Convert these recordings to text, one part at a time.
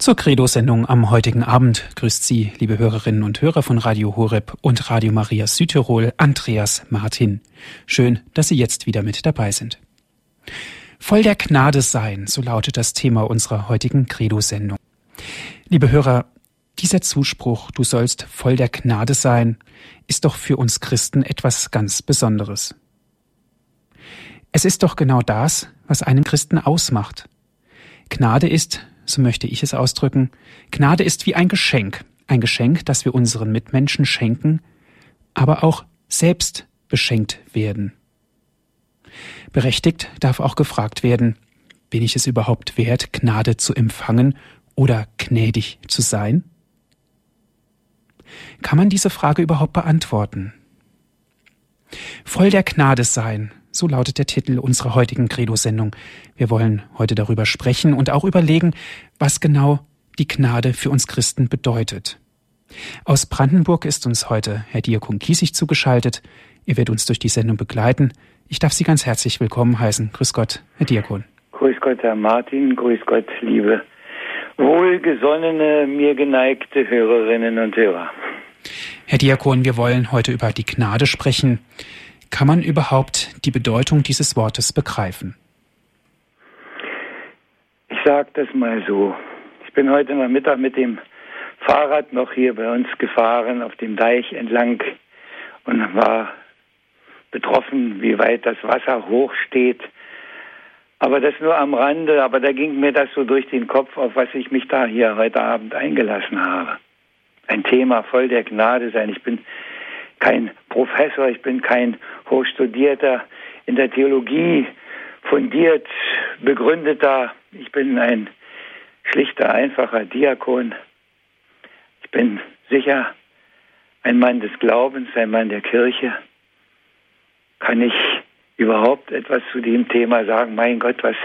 Zur Credo-Sendung am heutigen Abend grüßt Sie, liebe Hörerinnen und Hörer von Radio Horeb und Radio Maria Südtirol, Andreas Martin. Schön, dass Sie jetzt wieder mit dabei sind. Voll der Gnade sein, so lautet das Thema unserer heutigen Credo-Sendung. Liebe Hörer, dieser Zuspruch, du sollst voll der Gnade sein, ist doch für uns Christen etwas ganz Besonderes. Es ist doch genau das, was einen Christen ausmacht. Gnade ist, so möchte ich es ausdrücken, Gnade ist wie ein Geschenk, ein Geschenk, das wir unseren Mitmenschen schenken, aber auch selbst beschenkt werden. Berechtigt darf auch gefragt werden, bin ich es überhaupt wert, Gnade zu empfangen oder gnädig zu sein? Kann man diese Frage überhaupt beantworten? Voll der Gnade sein, so lautet der Titel unserer heutigen Credo-Sendung. Wir wollen heute darüber sprechen und auch überlegen, was genau die Gnade für uns Christen bedeutet. Aus Brandenburg ist uns heute Herr Diakon Kiesig zugeschaltet. Er wird uns durch die Sendung begleiten. Ich darf Sie ganz herzlich willkommen heißen. Grüß Gott, Herr Diakon. Grüß Gott, Herr Martin. Grüß Gott, liebe wohlgesonnene, mir geneigte Hörerinnen und Hörer. Herr Diakon, wir wollen heute über die Gnade sprechen. Kann man überhaupt die Bedeutung dieses Wortes begreifen? Ich sage das mal so. Ich bin heute Nachmittag mit dem Fahrrad noch hier bei uns gefahren, auf dem Deich entlang und war betroffen, wie weit das Wasser hoch steht. Aber das nur am Rande, aber da ging mir das so durch den Kopf, auf was ich mich da hier heute Abend eingelassen habe. Ein Thema voll der Gnade sein. Ich bin kein Professor, ich bin kein Hochstudierter in der Theologie, fundiert, begründeter. Ich bin ein schlichter, einfacher Diakon. Ich bin sicher ein Mann des Glaubens, ein Mann der Kirche. Kann ich überhaupt etwas zu dem Thema sagen? Mein Gott, was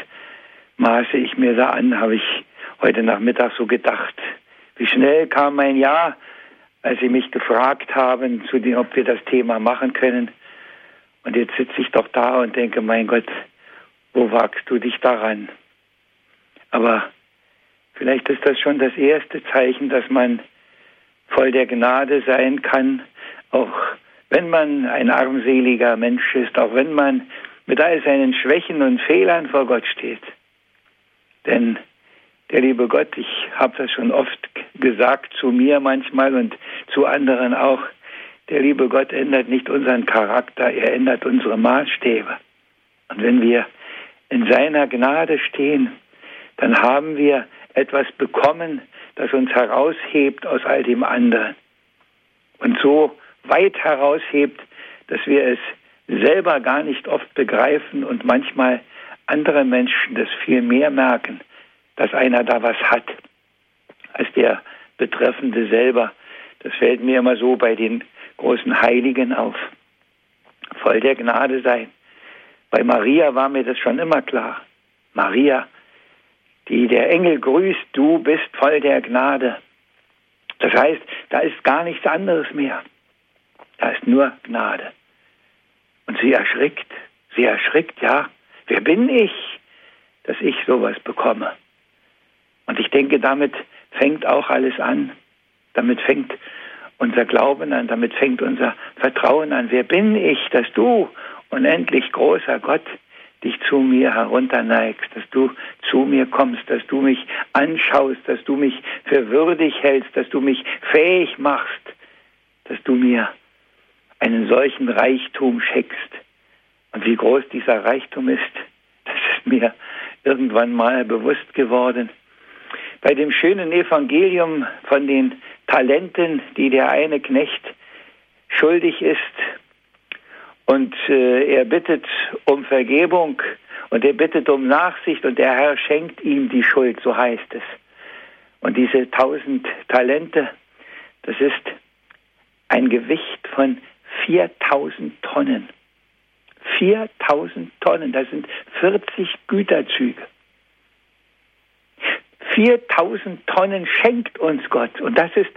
maße ich mir da an, habe ich heute Nachmittag so gedacht. Wie schnell kam mein Jahr als Sie mich gefragt haben, dem, ob wir das Thema machen können. Und jetzt sitze ich doch da und denke, mein Gott, wo wagst du dich daran? Aber vielleicht ist das schon das erste Zeichen, dass man voll der Gnade sein kann, auch wenn man ein armseliger Mensch ist, auch wenn man mit all seinen Schwächen und Fehlern vor Gott steht. Denn der liebe Gott, ich habe das schon oft gesagt zu mir manchmal und zu anderen auch, der liebe Gott ändert nicht unseren Charakter, er ändert unsere Maßstäbe. Und wenn wir in seiner Gnade stehen, dann haben wir etwas bekommen, das uns heraushebt aus all dem anderen. Und so weit heraushebt, dass wir es selber gar nicht oft begreifen und manchmal andere Menschen das viel mehr merken dass einer da was hat, als der Betreffende selber. Das fällt mir immer so bei den großen Heiligen auf. Voll der Gnade sein. Bei Maria war mir das schon immer klar. Maria, die der Engel grüßt, du bist voll der Gnade. Das heißt, da ist gar nichts anderes mehr. Da ist nur Gnade. Und sie erschrickt, sie erschrickt, ja, wer bin ich, dass ich sowas bekomme? Und ich denke, damit fängt auch alles an. Damit fängt unser Glauben an, damit fängt unser Vertrauen an. Wer bin ich, dass du, unendlich großer Gott, dich zu mir herunterneigst, dass du zu mir kommst, dass du mich anschaust, dass du mich für würdig hältst, dass du mich fähig machst, dass du mir einen solchen Reichtum schenkst. Und wie groß dieser Reichtum ist, das ist mir irgendwann mal bewusst geworden bei dem schönen Evangelium von den Talenten, die der eine Knecht schuldig ist. Und äh, er bittet um Vergebung und er bittet um Nachsicht und der Herr schenkt ihm die Schuld, so heißt es. Und diese tausend Talente, das ist ein Gewicht von 4000 Tonnen. 4000 Tonnen, das sind 40 Güterzüge. 4000 Tonnen schenkt uns Gott. Und das ist,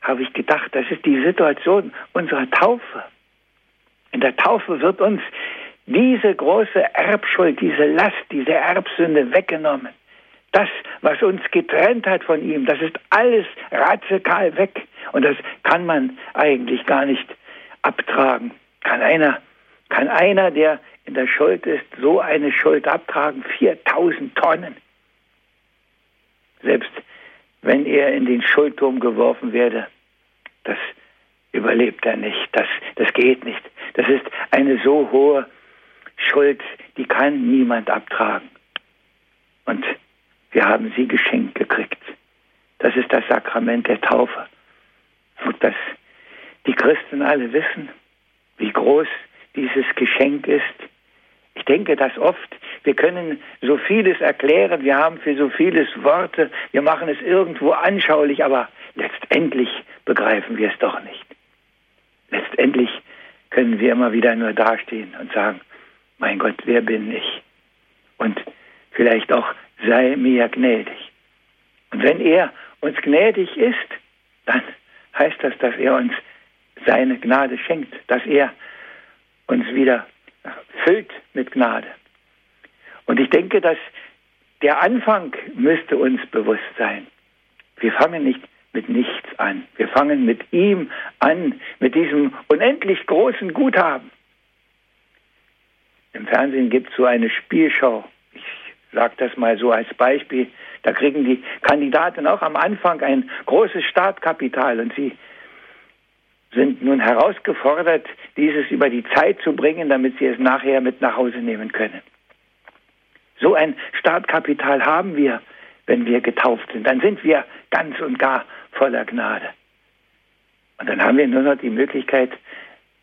habe ich gedacht, das ist die Situation unserer Taufe. In der Taufe wird uns diese große Erbschuld, diese Last, diese Erbsünde weggenommen. Das, was uns getrennt hat von ihm, das ist alles radikal weg. Und das kann man eigentlich gar nicht abtragen. Kann einer, kann einer, der in der Schuld ist, so eine Schuld abtragen? 4000 Tonnen. Selbst wenn er in den Schuldturm geworfen werde, das überlebt er nicht. Das, das geht nicht. Das ist eine so hohe Schuld, die kann niemand abtragen. Und wir haben sie geschenkt gekriegt. Das ist das Sakrament der Taufe. Und dass die Christen alle wissen, wie groß dieses Geschenk ist. Denke das oft. Wir können so vieles erklären, wir haben für so vieles Worte, wir machen es irgendwo anschaulich, aber letztendlich begreifen wir es doch nicht. Letztendlich können wir immer wieder nur dastehen und sagen, mein Gott, wer bin ich? Und vielleicht auch, sei mir gnädig. Und wenn er uns gnädig ist, dann heißt das, dass er uns seine Gnade schenkt, dass er uns wieder füllt mit Gnade. Und ich denke, dass der Anfang müsste uns bewusst sein. Wir fangen nicht mit nichts an. Wir fangen mit ihm an, mit diesem unendlich großen Guthaben. Im Fernsehen gibt es so eine Spielschau. Ich sage das mal so als Beispiel. Da kriegen die Kandidaten auch am Anfang ein großes Startkapital und sie sind nun herausgefordert, dieses über die Zeit zu bringen, damit sie es nachher mit nach Hause nehmen können. So ein Startkapital haben wir, wenn wir getauft sind. Dann sind wir ganz und gar voller Gnade. Und dann haben wir nur noch die Möglichkeit,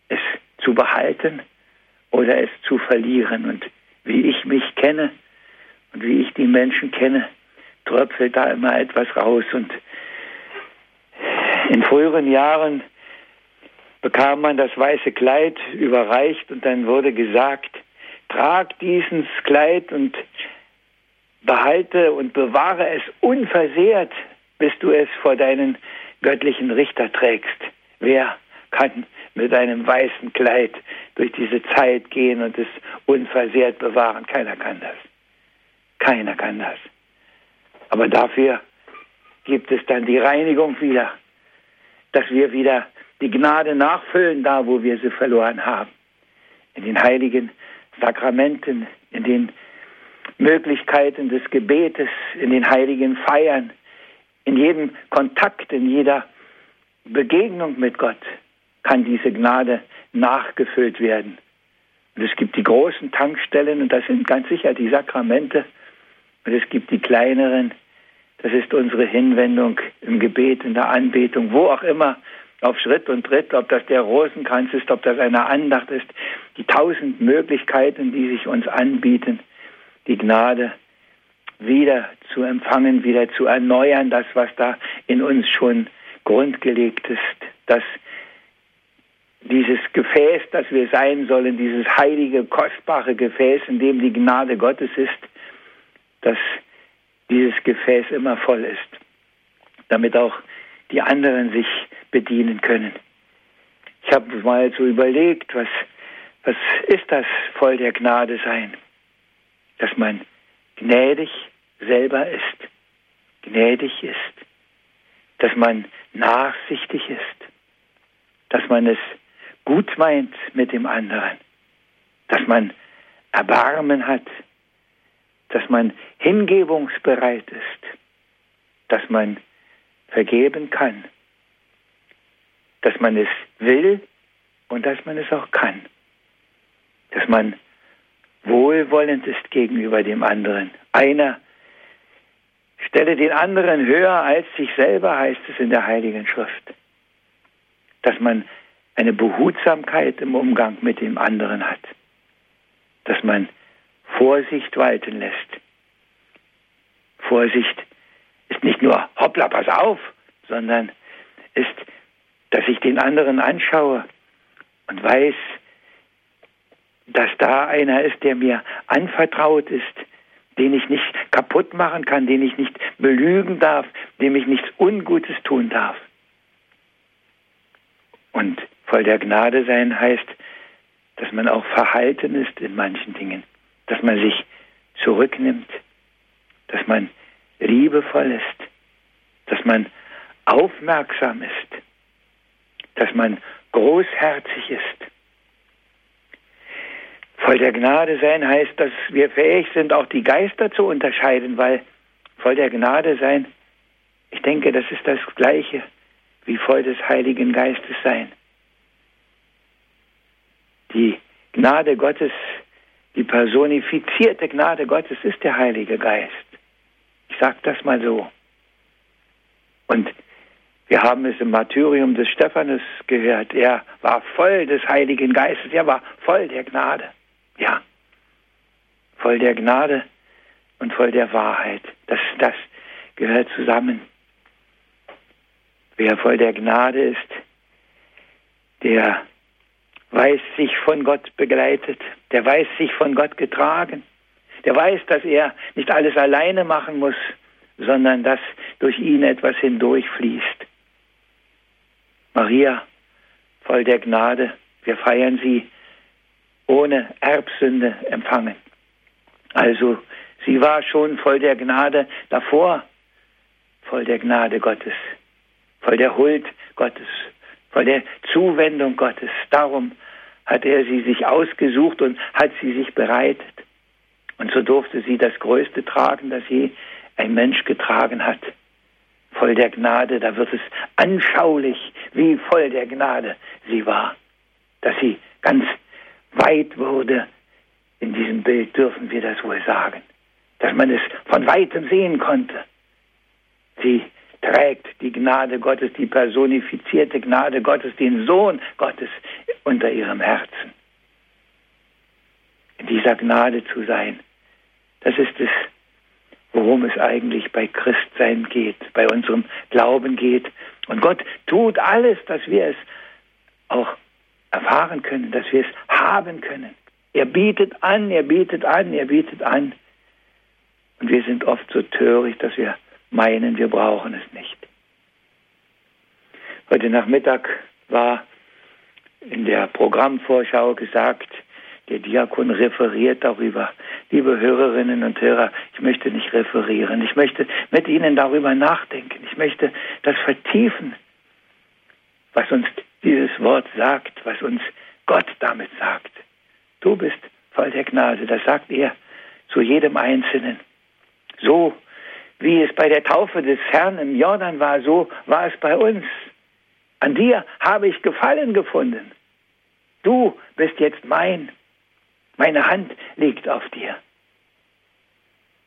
es zu behalten oder es zu verlieren. Und wie ich mich kenne und wie ich die Menschen kenne, tröpfelt da immer etwas raus. Und in früheren Jahren bekam man das weiße Kleid überreicht und dann wurde gesagt, trag dieses Kleid und behalte und bewahre es unversehrt, bis du es vor deinen göttlichen Richter trägst. Wer kann mit einem weißen Kleid durch diese Zeit gehen und es unversehrt bewahren. Keiner kann das. Keiner kann das. Aber dafür gibt es dann die Reinigung wieder, dass wir wieder die Gnade nachfüllen, da wo wir sie verloren haben. In den heiligen Sakramenten, in den Möglichkeiten des Gebetes, in den heiligen Feiern, in jedem Kontakt, in jeder Begegnung mit Gott kann diese Gnade nachgefüllt werden. Und es gibt die großen Tankstellen, und das sind ganz sicher die Sakramente, und es gibt die kleineren, das ist unsere Hinwendung im Gebet, in der Anbetung, wo auch immer, auf Schritt und Tritt, ob das der Rosenkranz ist, ob das eine Andacht ist, die tausend Möglichkeiten, die sich uns anbieten, die Gnade wieder zu empfangen, wieder zu erneuern, das, was da in uns schon grundgelegt ist, dass dieses Gefäß, das wir sein sollen, dieses heilige, kostbare Gefäß, in dem die Gnade Gottes ist, dass dieses Gefäß immer voll ist, damit auch die anderen sich bedienen können. Ich habe mal so überlegt, was, was ist das voll der Gnade sein? Dass man gnädig selber ist, gnädig ist, dass man nachsichtig ist, dass man es gut meint mit dem anderen, dass man Erbarmen hat, dass man hingebungsbereit ist, dass man vergeben kann, dass man es will und dass man es auch kann, dass man wohlwollend ist gegenüber dem anderen. Einer stelle den anderen höher als sich selber, heißt es in der Heiligen Schrift. Dass man eine Behutsamkeit im Umgang mit dem anderen hat, dass man Vorsicht walten lässt. Vorsicht ist nicht nur hoppla, pass auf, sondern ist, dass ich den anderen anschaue und weiß, dass da einer ist, der mir anvertraut ist, den ich nicht kaputt machen kann, den ich nicht belügen darf, dem ich nichts Ungutes tun darf. Und voll der Gnade sein heißt, dass man auch verhalten ist in manchen Dingen, dass man sich zurücknimmt, dass man liebevoll ist, dass man aufmerksam ist, dass man großherzig ist. Voll der Gnade sein heißt, dass wir fähig sind, auch die Geister zu unterscheiden, weil voll der Gnade sein, ich denke, das ist das Gleiche wie voll des Heiligen Geistes sein. Die Gnade Gottes, die personifizierte Gnade Gottes ist der Heilige Geist. Ich sage das mal so. Und wir haben es im Martyrium des Stephanus gehört. Er war voll des Heiligen Geistes. Er war voll der Gnade. Ja. Voll der Gnade und voll der Wahrheit. Das, das gehört zusammen. Wer voll der Gnade ist, der weiß sich von Gott begleitet, der weiß sich von Gott getragen, der weiß, dass er nicht alles alleine machen muss, sondern dass durch ihn etwas hindurchfließt. Maria, voll der Gnade, wir feiern sie ohne Erbsünde empfangen. Also sie war schon voll der Gnade davor, voll der Gnade Gottes, voll der Huld Gottes, voll der Zuwendung Gottes. Darum hat er sie sich ausgesucht und hat sie sich bereitet. Und so durfte sie das Größte tragen, das je ein Mensch getragen hat. Voll der Gnade, da wird es anschaulich, wie voll der Gnade sie war. Dass sie ganz weit wurde, in diesem Bild dürfen wir das wohl sagen. Dass man es von weitem sehen konnte. Sie trägt die Gnade Gottes, die personifizierte Gnade Gottes, den Sohn Gottes unter ihrem Herzen. Dieser Gnade zu sein, das ist es, worum es eigentlich bei Christsein geht, bei unserem Glauben geht. Und Gott tut alles, dass wir es auch erfahren können, dass wir es haben können. Er bietet an, er bietet an, er bietet an. Und wir sind oft so töricht, dass wir meinen, wir brauchen es nicht. Heute Nachmittag war in der Programmvorschau gesagt, der Diakon referiert darüber. Liebe Hörerinnen und Hörer, ich möchte nicht referieren. Ich möchte mit Ihnen darüber nachdenken. Ich möchte das vertiefen, was uns dieses Wort sagt, was uns Gott damit sagt. Du bist voll der Gnade, das sagt er zu jedem Einzelnen. So wie es bei der Taufe des Herrn im Jordan war, so war es bei uns. An dir habe ich Gefallen gefunden. Du bist jetzt mein. Meine Hand liegt auf dir.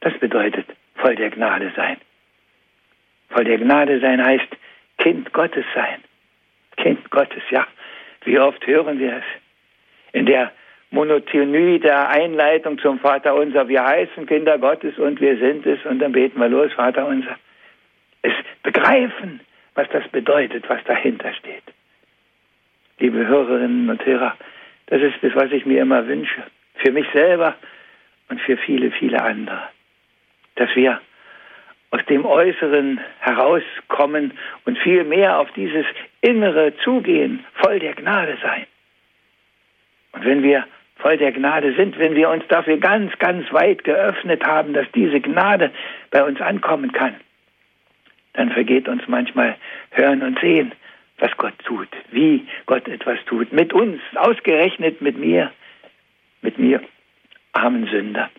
Das bedeutet voll der Gnade sein. Voll der Gnade sein heißt Kind Gottes sein. Kind Gottes, ja. Wie oft hören wir es? In der Monotonie der Einleitung zum Vater unser. Wir heißen Kinder Gottes und wir sind es und dann beten wir los, Vater unser. Es begreifen, was das bedeutet, was dahinter steht. Liebe Hörerinnen und Hörer, das ist es, was ich mir immer wünsche. Für mich selber und für viele, viele andere. Dass wir aus dem Äußeren herauskommen und viel mehr auf dieses Innere zugehen, voll der Gnade sein. Und wenn wir voll der Gnade sind, wenn wir uns dafür ganz, ganz weit geöffnet haben, dass diese Gnade bei uns ankommen kann, dann vergeht uns manchmal Hören und Sehen, was Gott tut, wie Gott etwas tut, mit uns, ausgerechnet mit mir, mit mir, armen Sünder.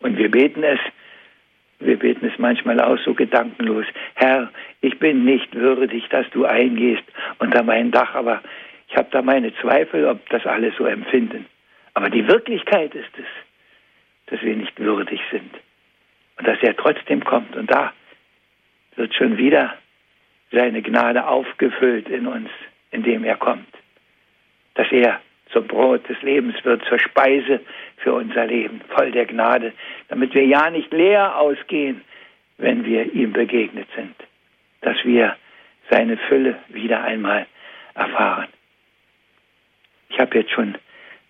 Und wir beten es, wir beten es manchmal auch so gedankenlos. Herr, ich bin nicht würdig, dass du eingehst unter mein Dach, aber ich habe da meine Zweifel, ob das alle so empfinden. Aber die Wirklichkeit ist es, dass wir nicht würdig sind und dass er trotzdem kommt. Und da wird schon wieder seine Gnade aufgefüllt in uns, indem er kommt. Dass er zum Brot des Lebens wird, zur Speise für unser Leben, voll der Gnade, damit wir ja nicht leer ausgehen, wenn wir ihm begegnet sind, dass wir seine Fülle wieder einmal erfahren. Ich habe jetzt schon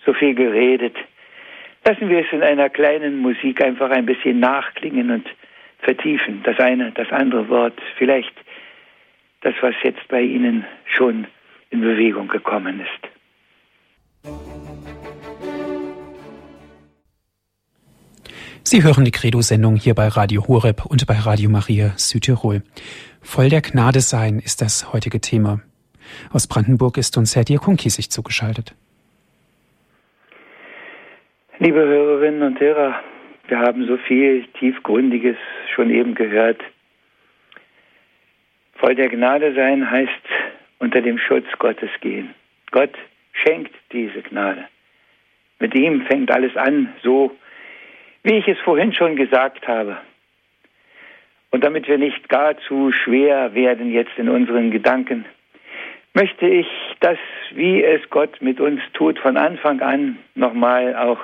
so viel geredet. Lassen wir es in einer kleinen Musik einfach ein bisschen nachklingen und vertiefen. Das eine, das andere Wort, vielleicht das, was jetzt bei Ihnen schon in Bewegung gekommen ist. Sie hören die Credo-Sendung hier bei Radio Horeb und bei Radio Maria Südtirol. Voll der Gnade sein ist das heutige Thema. Aus Brandenburg ist uns Herr Diakon Kiesig zugeschaltet. Liebe Hörerinnen und Hörer, wir haben so viel Tiefgründiges schon eben gehört. Voll der Gnade sein heißt unter dem Schutz Gottes gehen. Gott schenkt diese Gnade. Mit ihm fängt alles an, so wie ich es vorhin schon gesagt habe. Und damit wir nicht gar zu schwer werden jetzt in unseren Gedanken, möchte ich das, wie es Gott mit uns tut, von Anfang an nochmal auch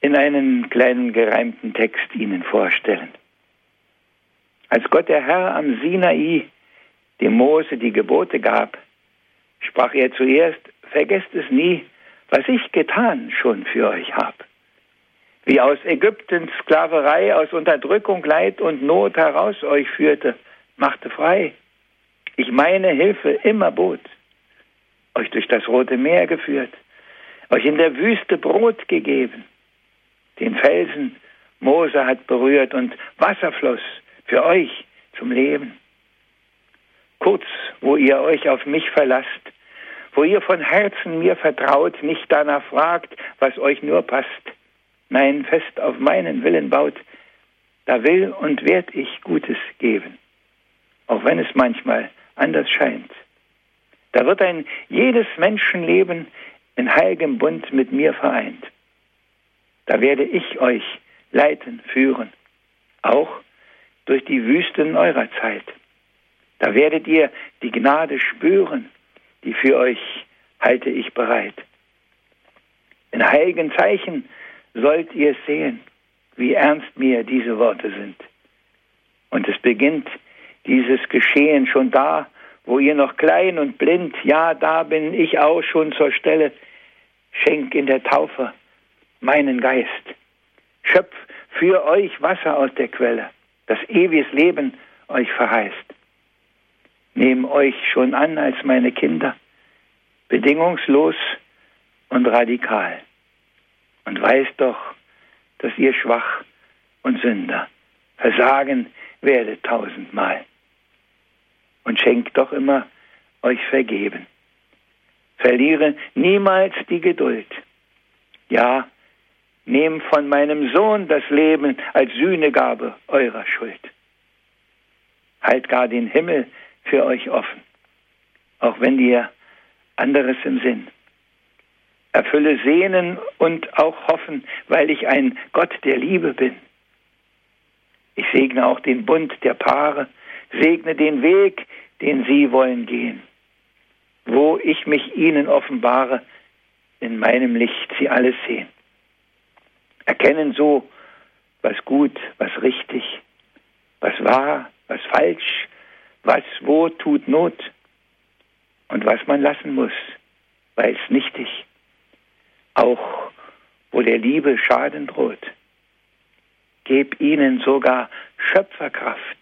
in einen kleinen gereimten Text Ihnen vorstellen. Als Gott der Herr am Sinai dem Mose die Gebote gab, sprach er zuerst, vergesst es nie, was ich getan schon für euch habe wie aus Ägyptens Sklaverei, aus Unterdrückung, Leid und Not heraus euch führte, machte frei. Ich meine Hilfe immer bot, euch durch das Rote Meer geführt, euch in der Wüste Brot gegeben, den Felsen Mose hat berührt und Wasserfluss für euch zum Leben. Kurz, wo ihr euch auf mich verlasst, wo ihr von Herzen mir vertraut, nicht danach fragt, was euch nur passt, nein, fest auf meinen Willen baut, da will und werd ich Gutes geben, auch wenn es manchmal anders scheint. Da wird ein jedes Menschenleben in heiligem Bund mit mir vereint. Da werde ich euch leiten, führen, auch durch die Wüsten eurer Zeit. Da werdet ihr die Gnade spüren, die für euch halte ich bereit. In heiligen Zeichen sollt ihr sehen, wie ernst mir diese Worte sind. Und es beginnt dieses Geschehen schon da, wo ihr noch klein und blind, ja, da bin ich auch schon zur Stelle, schenk in der Taufe meinen Geist. Schöpf für euch Wasser aus der Quelle, das ewiges Leben euch verheißt. Nehm euch schon an als meine Kinder, bedingungslos und radikal und weiß doch, dass ihr schwach und Sünder versagen werdet tausendmal. Und schenkt doch immer euch vergeben. Verliere niemals die Geduld. Ja, nehmt von meinem Sohn das Leben als Sühnegabe eurer Schuld. Halt gar den Himmel für euch offen, auch wenn ihr anderes im Sinn erfülle Sehnen und auch Hoffen, weil ich ein Gott der Liebe bin. Ich segne auch den Bund der Paare, segne den Weg, den sie wollen gehen. Wo ich mich ihnen offenbare, in meinem Licht sie alles sehen. Erkennen so, was gut, was richtig, was wahr, was falsch, was wo tut Not und was man lassen muss, weil es nichtig auch wo der Liebe Schaden droht. Geb ihnen sogar Schöpferkraft.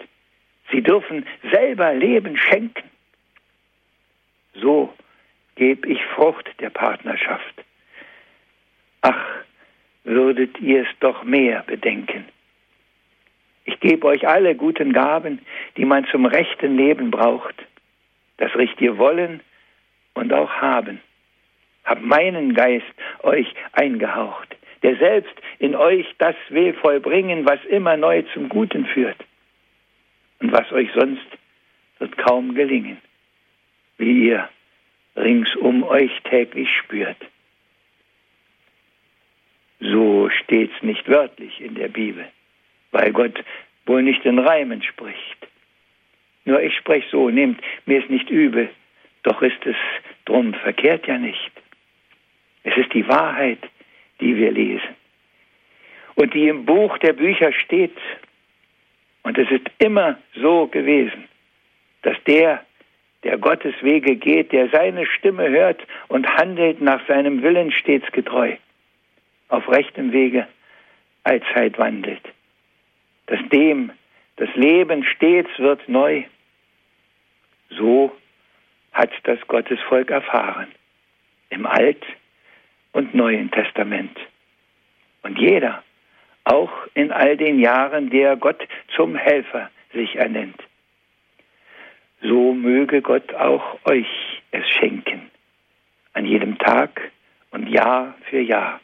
Sie dürfen selber Leben schenken. So geb ich Frucht der Partnerschaft. Ach, würdet ihr es doch mehr bedenken. Ich gebe euch alle guten Gaben, die man zum rechten Leben braucht, das richtige Wollen und auch Haben hab meinen Geist euch eingehaucht, der selbst in euch das will vollbringen, was immer neu zum Guten führt. Und was euch sonst wird kaum gelingen, wie ihr rings um euch täglich spürt. So steht's nicht wörtlich in der Bibel, weil Gott wohl nicht in Reimen spricht. Nur ich spreche so, nehmt mir es nicht übel, doch ist es drum verkehrt ja nicht. Es ist die Wahrheit, die wir lesen und die im Buch der Bücher steht. Und es ist immer so gewesen, dass der, der Gottes Wege geht, der seine Stimme hört und handelt nach seinem Willen stets getreu, auf rechtem Wege allzeit wandelt. Dass dem das Leben stets wird neu. So hat das Gottesvolk erfahren. Im Alt- und Neuen Testament. Und jeder, auch in all den Jahren, der Gott zum Helfer sich ernennt. So möge Gott auch euch es schenken, an jedem Tag und Jahr für Jahr,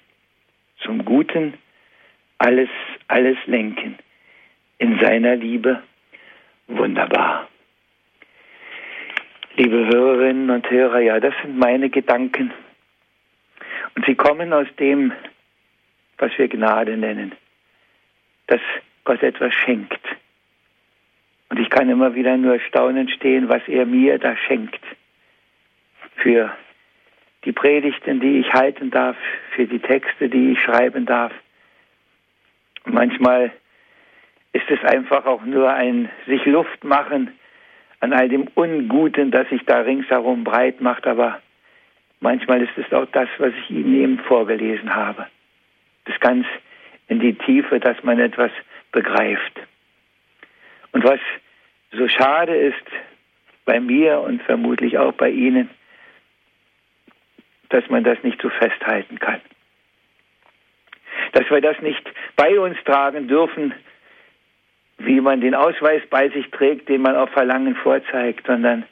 zum Guten alles, alles lenken, in seiner Liebe wunderbar. Liebe Hörerinnen und Hörer, ja, das sind meine Gedanken. Und sie kommen aus dem, was wir Gnade nennen, dass Gott etwas schenkt. Und ich kann immer wieder nur staunend stehen, was er mir da schenkt. Für die Predigten, die ich halten darf, für die Texte, die ich schreiben darf. Manchmal ist es einfach auch nur ein sich Luft machen an all dem Unguten, das sich da ringsherum breit macht, aber manchmal ist es auch das, was ich Ihnen eben vorgelesen habe. Das ganz in die Tiefe, dass man etwas begreift. Und was so schade ist bei mir und vermutlich auch bei Ihnen, dass man das nicht so festhalten kann. Dass wir das nicht bei uns tragen dürfen, wie man den Ausweis bei sich trägt, den man auf Verlangen vorzeigt, sondern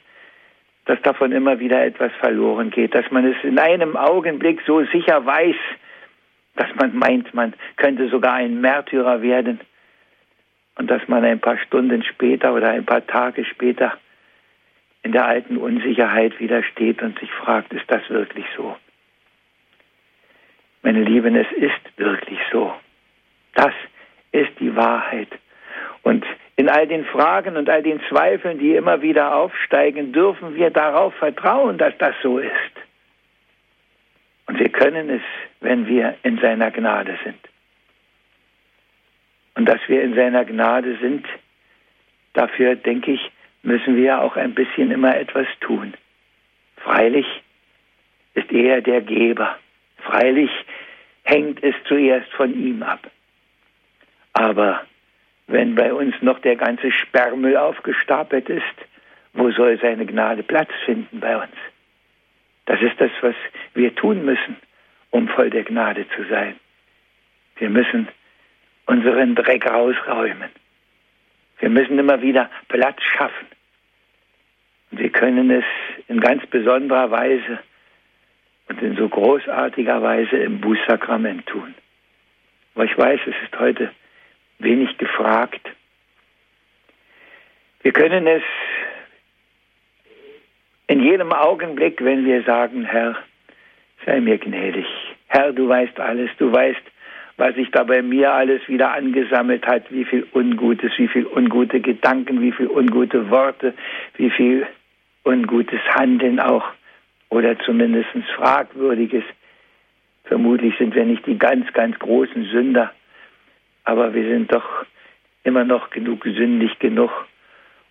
dass davon immer wieder etwas verloren geht, dass man es in einem Augenblick so sicher weiß, dass man meint, man könnte sogar ein Märtyrer werden und dass man ein paar Stunden später oder ein paar Tage später in der alten Unsicherheit wieder steht und sich fragt, ist das wirklich so? Meine Lieben, es ist wirklich so. Das ist die Wahrheit. Und in all den Fragen und all den Zweifeln, die immer wieder aufsteigen, dürfen wir darauf vertrauen, dass das so ist. Und wir können es, wenn wir in seiner Gnade sind. Und dass wir in seiner Gnade sind, dafür denke ich, müssen wir auch ein bisschen immer etwas tun. Freilich ist er der Geber. Freilich hängt es zuerst von ihm ab. Aber wenn bei uns noch der ganze Sperrmüll aufgestapelt ist, wo soll seine Gnade Platz finden bei uns? Das ist das, was wir tun müssen, um voll der Gnade zu sein. Wir müssen unseren Dreck rausräumen. Wir müssen immer wieder Platz schaffen. Und wir können es in ganz besonderer Weise und in so großartiger Weise im Bußsakrament tun. Aber ich weiß, es ist heute wenig gefragt. Wir können es in jedem Augenblick, wenn wir sagen, Herr, sei mir gnädig. Herr, du weißt alles, du weißt, was sich da bei mir alles wieder angesammelt hat, wie viel Ungutes, wie viel ungute Gedanken, wie viel ungute Worte, wie viel ungutes Handeln auch oder zumindest fragwürdiges. Vermutlich sind wir nicht die ganz, ganz großen Sünder, aber wir sind doch immer noch genug sündig genug,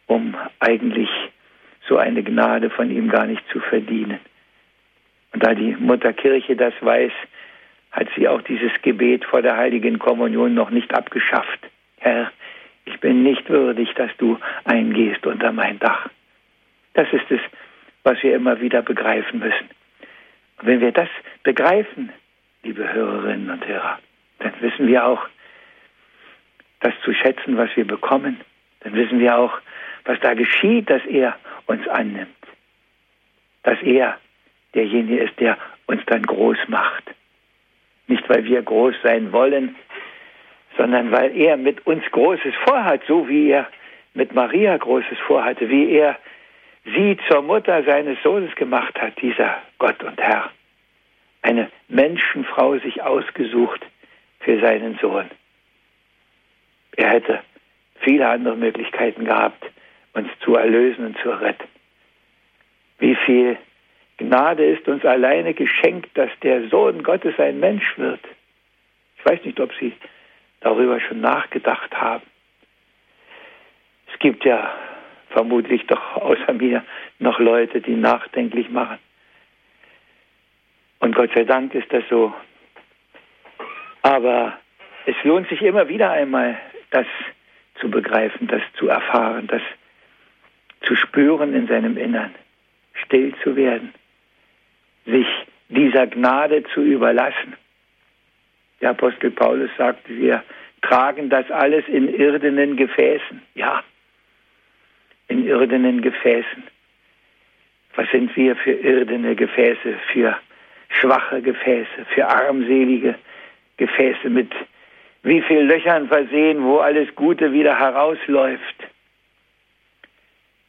um eigentlich so eine Gnade von ihm gar nicht zu verdienen. Und da die Mutterkirche das weiß, hat sie auch dieses Gebet vor der heiligen Kommunion noch nicht abgeschafft. Herr, ich bin nicht würdig, dass du eingehst unter mein Dach. Das ist es, was wir immer wieder begreifen müssen. Und wenn wir das begreifen, liebe Hörerinnen und Hörer, dann wissen wir auch, das zu schätzen, was wir bekommen. Dann wissen wir auch, was da geschieht, dass er uns annimmt. Dass er derjenige ist, der uns dann groß macht. Nicht, weil wir groß sein wollen, sondern weil er mit uns Großes vorhat, so wie er mit Maria Großes vorhatte, wie er sie zur Mutter seines Sohnes gemacht hat, dieser Gott und Herr. Eine Menschenfrau sich ausgesucht für seinen Sohn. Er hätte viele andere Möglichkeiten gehabt, uns zu erlösen und zu retten. Wie viel Gnade ist uns alleine geschenkt, dass der Sohn Gottes ein Mensch wird. Ich weiß nicht, ob Sie darüber schon nachgedacht haben. Es gibt ja vermutlich doch außer mir noch Leute, die nachdenklich machen. Und Gott sei Dank ist das so. Aber es lohnt sich immer wieder einmal, das zu begreifen, das zu erfahren, das zu spüren in seinem Innern, still zu werden, sich dieser Gnade zu überlassen. Der Apostel Paulus sagte, wir tragen das alles in irdenen Gefäßen. Ja, in irdenen Gefäßen. Was sind wir für irdene Gefäße, für schwache Gefäße, für armselige Gefäße mit wie viel Löchern versehen, wo alles Gute wieder herausläuft.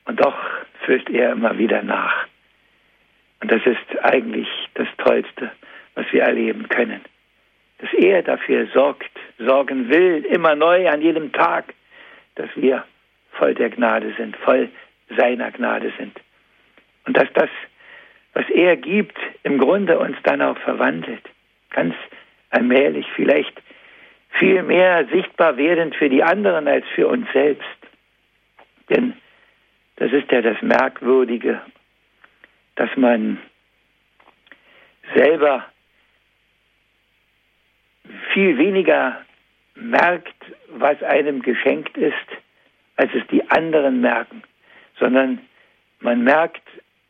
Und doch führt er immer wieder nach. Und das ist eigentlich das Tollste, was wir erleben können. Dass er dafür sorgt, sorgen will, immer neu an jedem Tag, dass wir voll der Gnade sind, voll seiner Gnade sind. Und dass das, was er gibt, im Grunde uns dann auch verwandelt. Ganz allmählich, vielleicht viel mehr sichtbar werdend für die anderen als für uns selbst. Denn das ist ja das Merkwürdige, dass man selber viel weniger merkt, was einem geschenkt ist, als es die anderen merken, sondern man merkt,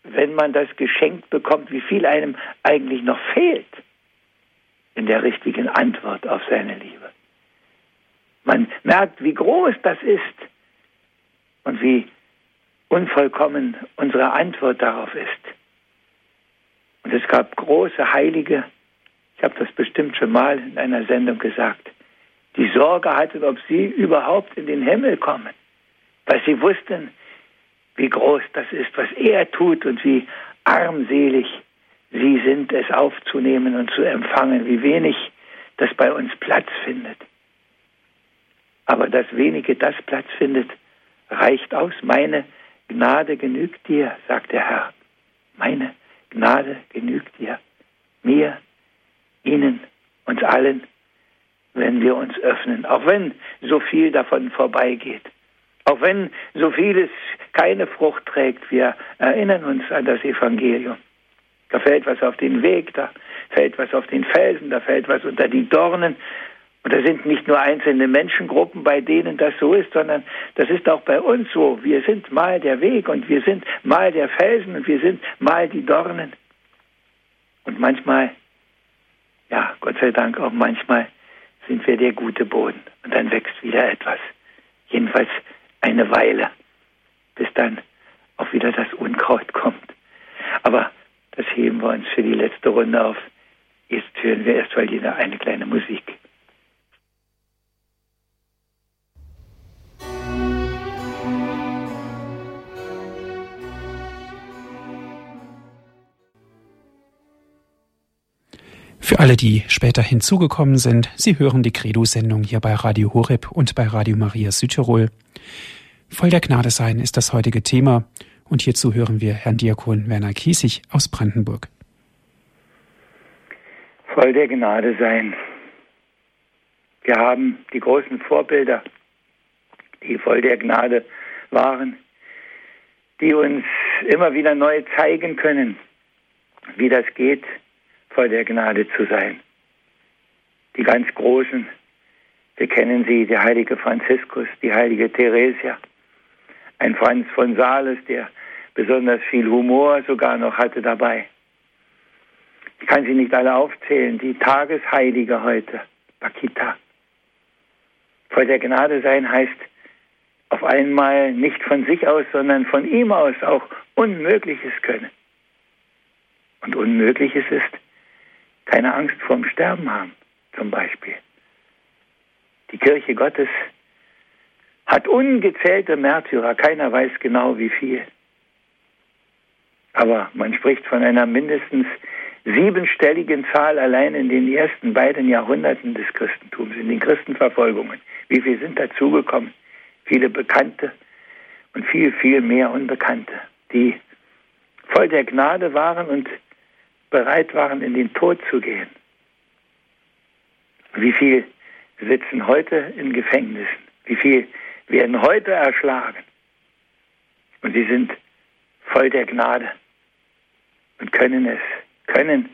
wenn man das geschenkt bekommt, wie viel einem eigentlich noch fehlt in der richtigen Antwort auf seine Liebe. Man merkt, wie groß das ist und wie unvollkommen unsere Antwort darauf ist. Und es gab große Heilige, ich habe das bestimmt schon mal in einer Sendung gesagt, die Sorge hatten, ob sie überhaupt in den Himmel kommen, weil sie wussten, wie groß das ist, was er tut und wie armselig sie sind, es aufzunehmen und zu empfangen, wie wenig das bei uns Platz findet. Aber das wenige das Platz findet, reicht aus. Meine Gnade genügt dir, sagt der Herr. Meine Gnade genügt dir. Mir, Ihnen, uns allen, wenn wir uns öffnen. Auch wenn so viel davon vorbeigeht. Auch wenn so vieles keine Frucht trägt, wir erinnern uns an das Evangelium. Da fällt was auf den Weg, da fällt was auf den Felsen, da fällt was unter die Dornen. Und da sind nicht nur einzelne Menschengruppen, bei denen das so ist, sondern das ist auch bei uns so. Wir sind mal der Weg und wir sind mal der Felsen und wir sind mal die Dornen. Und manchmal, ja, Gott sei Dank auch manchmal sind wir der gute Boden und dann wächst wieder etwas. Jedenfalls eine Weile, bis dann auch wieder das Unkraut kommt. Aber das heben wir uns für die letzte Runde auf. Jetzt hören wir erst mal wieder eine kleine Musik. Für alle, die später hinzugekommen sind, Sie hören die Credo-Sendung hier bei Radio Horeb und bei Radio Maria Südtirol. Voll der Gnade sein ist das heutige Thema und hierzu hören wir Herrn Diakon Werner Kiesig aus Brandenburg. Voll der Gnade sein. Wir haben die großen Vorbilder, die voll der Gnade waren, die uns immer wieder neu zeigen können, wie das geht, voll der Gnade zu sein. Die ganz Großen, wir kennen sie, der heilige Franziskus, die heilige Theresia, ein Franz von Sales, der besonders viel Humor sogar noch hatte dabei. Ich kann sie nicht alle aufzählen, die Tagesheilige heute, Bakita. Voll der Gnade sein heißt auf einmal nicht von sich aus, sondern von ihm aus auch Unmögliches können. Und Unmögliches ist, keine Angst vorm Sterben haben, zum Beispiel. Die Kirche Gottes hat ungezählte Märtyrer, keiner weiß genau wie viel. Aber man spricht von einer mindestens siebenstelligen Zahl allein in den ersten beiden Jahrhunderten des Christentums, in den Christenverfolgungen. Wie viel sind dazugekommen? Viele Bekannte und viel, viel mehr Unbekannte, die voll der Gnade waren und bereit waren, in den Tod zu gehen. Wie viel sitzen heute in Gefängnissen? Wie viel werden heute erschlagen? Und sie sind voll der Gnade und können es, können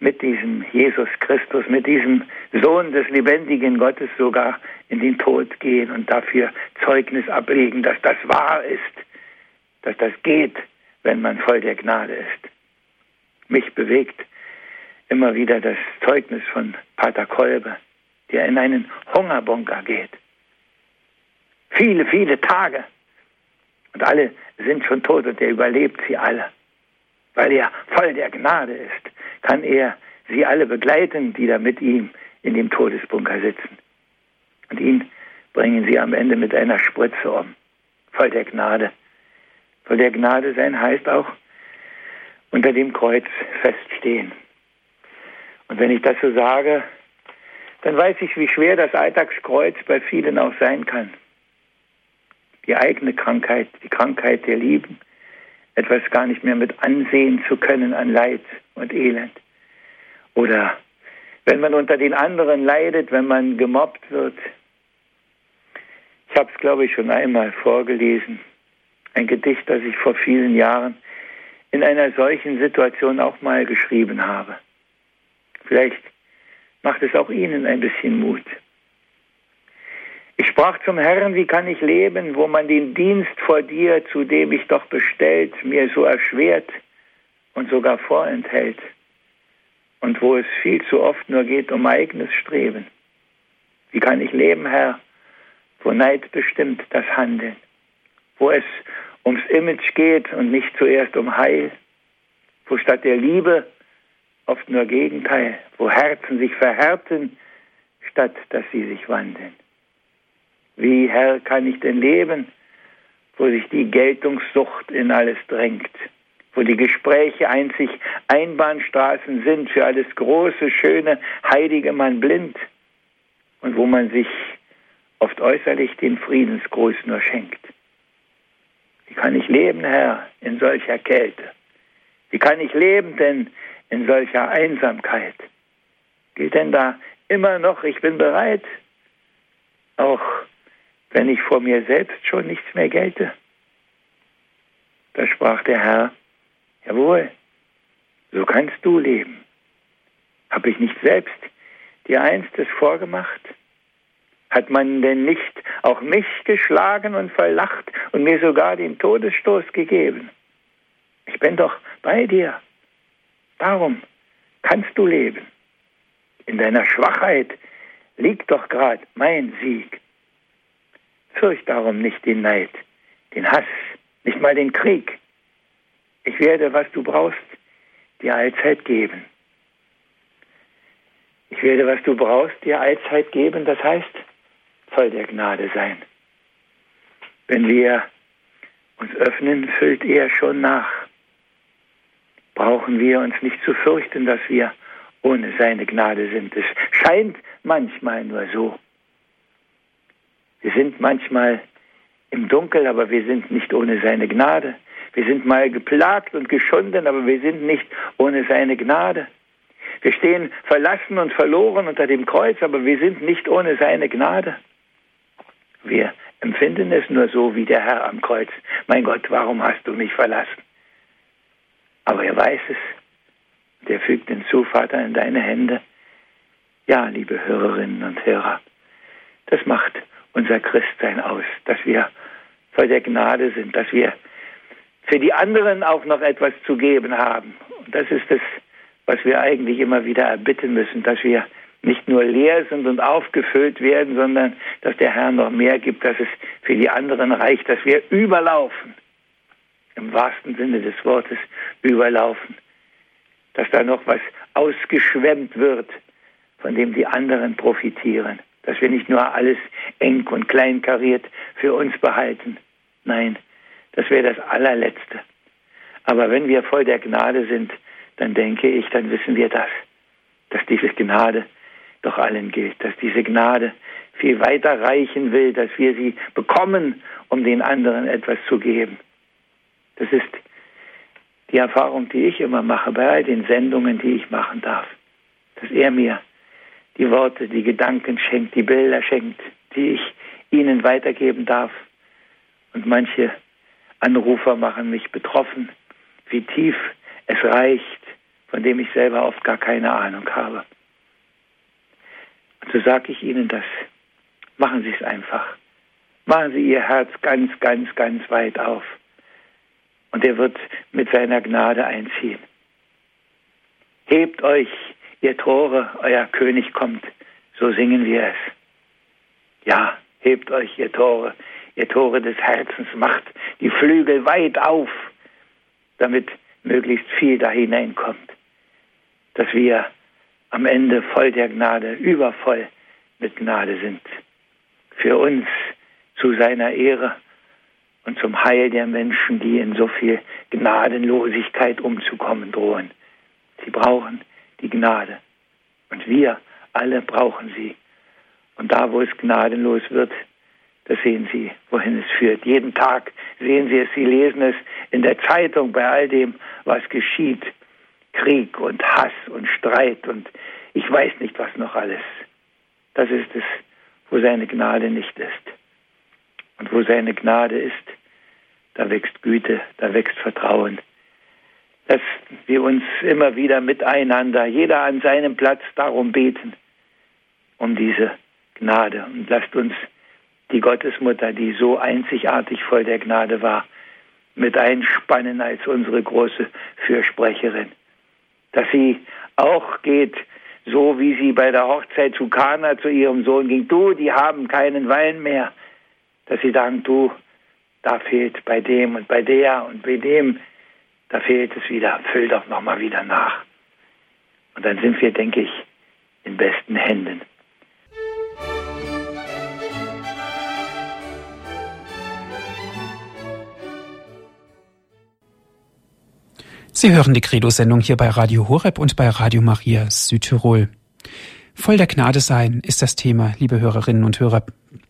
mit diesem Jesus Christus, mit diesem Sohn des lebendigen Gottes sogar in den Tod gehen und dafür Zeugnis ablegen, dass das wahr ist, dass das geht, wenn man voll der Gnade ist. Mich bewegt immer wieder das Zeugnis von Pater Kolbe, der in einen Hungerbunker geht. Viele, viele Tage. Und alle sind schon tot und er überlebt sie alle. Weil er voll der Gnade ist, kann er sie alle begleiten, die da mit ihm in dem Todesbunker sitzen. Und ihn bringen sie am Ende mit einer Spritze um. Voll der Gnade. Voll der Gnade sein heißt auch unter dem Kreuz feststehen. Und wenn ich das so sage, dann weiß ich, wie schwer das Alltagskreuz bei vielen auch sein kann. Die eigene Krankheit, die Krankheit der Lieben, etwas gar nicht mehr mit ansehen zu können an Leid und Elend. Oder wenn man unter den anderen leidet, wenn man gemobbt wird. Ich habe es, glaube ich, schon einmal vorgelesen. Ein Gedicht, das ich vor vielen Jahren in einer solchen Situation auch mal geschrieben habe. Vielleicht macht es auch Ihnen ein bisschen Mut. Ich sprach zum Herrn, wie kann ich leben, wo man den Dienst vor dir, zu dem ich doch bestellt, mir so erschwert und sogar vorenthält und wo es viel zu oft nur geht um eigenes Streben. Wie kann ich leben, Herr, wo Neid bestimmt das Handeln, wo es ums Image geht und nicht zuerst um Heil, wo statt der Liebe oft nur Gegenteil, wo Herzen sich verhärten, statt dass sie sich wandeln. Wie, Herr, kann ich denn leben, wo sich die Geltungssucht in alles drängt, wo die Gespräche einzig Einbahnstraßen sind für alles Große, Schöne, Heilige man blind und wo man sich oft äußerlich den Friedensgruß nur schenkt. Wie kann ich leben, Herr, in solcher Kälte? Wie kann ich leben denn in solcher Einsamkeit? Gilt denn da immer noch, ich bin bereit, auch wenn ich vor mir selbst schon nichts mehr gelte? Da sprach der Herr, Jawohl, so kannst du leben. Habe ich nicht selbst dir einstes vorgemacht? Hat man denn nicht auch mich geschlagen und verlacht und mir sogar den Todesstoß gegeben? Ich bin doch bei dir. Darum kannst du leben. In deiner Schwachheit liegt doch gerade mein Sieg. Fürcht darum nicht den Neid, den Hass, nicht mal den Krieg. Ich werde, was du brauchst, dir allzeit geben. Ich werde, was du brauchst, dir allzeit geben, das heißt, voll der Gnade sein. Wenn wir uns öffnen, füllt er schon nach. Brauchen wir uns nicht zu fürchten, dass wir ohne seine Gnade sind. Es scheint manchmal nur so. Wir sind manchmal im Dunkel, aber wir sind nicht ohne seine Gnade. Wir sind mal geplagt und geschunden, aber wir sind nicht ohne seine Gnade. Wir stehen verlassen und verloren unter dem Kreuz, aber wir sind nicht ohne seine Gnade. Wir empfinden es nur so wie der Herr am Kreuz. Mein Gott, warum hast du mich verlassen? Aber er weiß es. Der fügt hinzu, Vater, in deine Hände. Ja, liebe Hörerinnen und Hörer, das macht unser Christsein aus, dass wir voll der Gnade sind, dass wir für die anderen auch noch etwas zu geben haben. Und das ist es, was wir eigentlich immer wieder erbitten müssen, dass wir nicht nur leer sind und aufgefüllt werden, sondern dass der Herr noch mehr gibt, dass es für die anderen reicht, dass wir überlaufen, im wahrsten Sinne des Wortes überlaufen, dass da noch was ausgeschwemmt wird, von dem die anderen profitieren, dass wir nicht nur alles eng und kleinkariert für uns behalten, nein, das wäre das allerletzte. Aber wenn wir voll der Gnade sind, dann denke ich, dann wissen wir das, dass diese Gnade doch allen gilt, dass diese Gnade viel weiter reichen will, dass wir sie bekommen, um den anderen etwas zu geben. Das ist die Erfahrung, die ich immer mache bei all den Sendungen, die ich machen darf, dass er mir die Worte, die Gedanken schenkt, die Bilder schenkt, die ich ihnen weitergeben darf. Und manche Anrufer machen mich betroffen, wie tief es reicht, von dem ich selber oft gar keine Ahnung habe. Und so sage ich Ihnen das. Machen Sie es einfach. Machen Sie Ihr Herz ganz, ganz, ganz weit auf. Und er wird mit seiner Gnade einziehen. Hebt euch, ihr Tore, euer König kommt, So singen wir es. Ja, hebt euch, ihr Tore, ihr Tore des Herzens, macht die Flügel weit auf, damit möglichst viel da hineinkommt, dass wir am Ende voll der Gnade, übervoll mit Gnade sind. Für uns zu seiner Ehre und zum Heil der Menschen, die in so viel Gnadenlosigkeit umzukommen drohen. Sie brauchen die Gnade. Und wir alle brauchen sie. Und da, wo es gnadenlos wird, da sehen Sie, wohin es führt. Jeden Tag sehen Sie es, Sie lesen es in der Zeitung bei all dem, was geschieht. Krieg und Hass und Streit und ich weiß nicht, was noch alles. Das ist es, wo seine Gnade nicht ist. Und wo seine Gnade ist, da wächst Güte, da wächst Vertrauen. Dass wir uns immer wieder miteinander, jeder an seinem Platz darum beten, um diese Gnade. Und lasst uns die Gottesmutter, die so einzigartig voll der Gnade war, mit einspannen als unsere große Fürsprecherin. Dass sie auch geht, so wie sie bei der Hochzeit zu Kana zu ihrem Sohn ging. Du, die haben keinen Wein mehr. Dass sie sagen, du, da fehlt bei dem und bei der und bei dem, da fehlt es wieder. Füll doch nochmal wieder nach. Und dann sind wir, denke ich, in besten Händen. Sie hören die Credo-Sendung hier bei Radio Horeb und bei Radio Maria Südtirol. Voll der Gnade sein ist das Thema, liebe Hörerinnen und Hörer.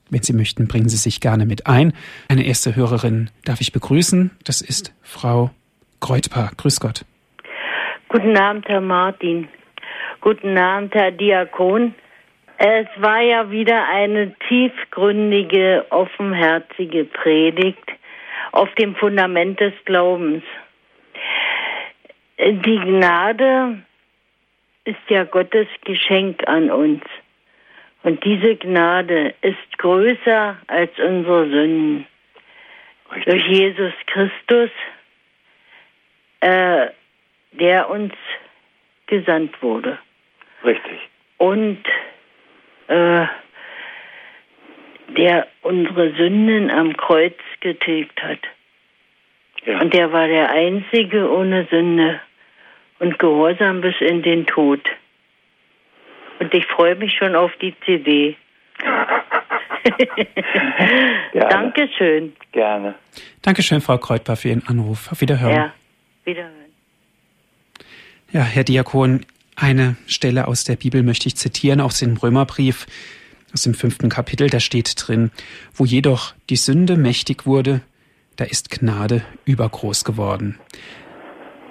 Wenn Sie möchten, bringen Sie sich gerne mit ein. Eine erste Hörerin darf ich begrüßen. Das ist Frau Kreutpaar. Grüß Gott. Guten Abend, Herr Martin. Guten Abend, Herr Diakon. Es war ja wieder eine tiefgründige, offenherzige Predigt auf dem Fundament des Glaubens. Die Gnade ist ja Gottes Geschenk an uns. Und diese Gnade ist größer als unsere Sünden. Richtig. Durch Jesus Christus, äh, der uns gesandt wurde. Richtig. Und äh, der unsere Sünden am Kreuz getilgt hat. Ja. Und der war der Einzige ohne Sünde und gehorsam bis in den Tod. Und ich freue mich schon auf die CD. Dankeschön. Gerne. Dankeschön, Frau Kreutbar, für Ihren Anruf. Auf Wiederhören. Ja, Wiederhören. Ja, Herr Diakon, eine Stelle aus der Bibel möchte ich zitieren, aus dem Römerbrief, aus dem fünften Kapitel, da steht drin, wo jedoch die Sünde mächtig wurde, da ist Gnade übergroß geworden.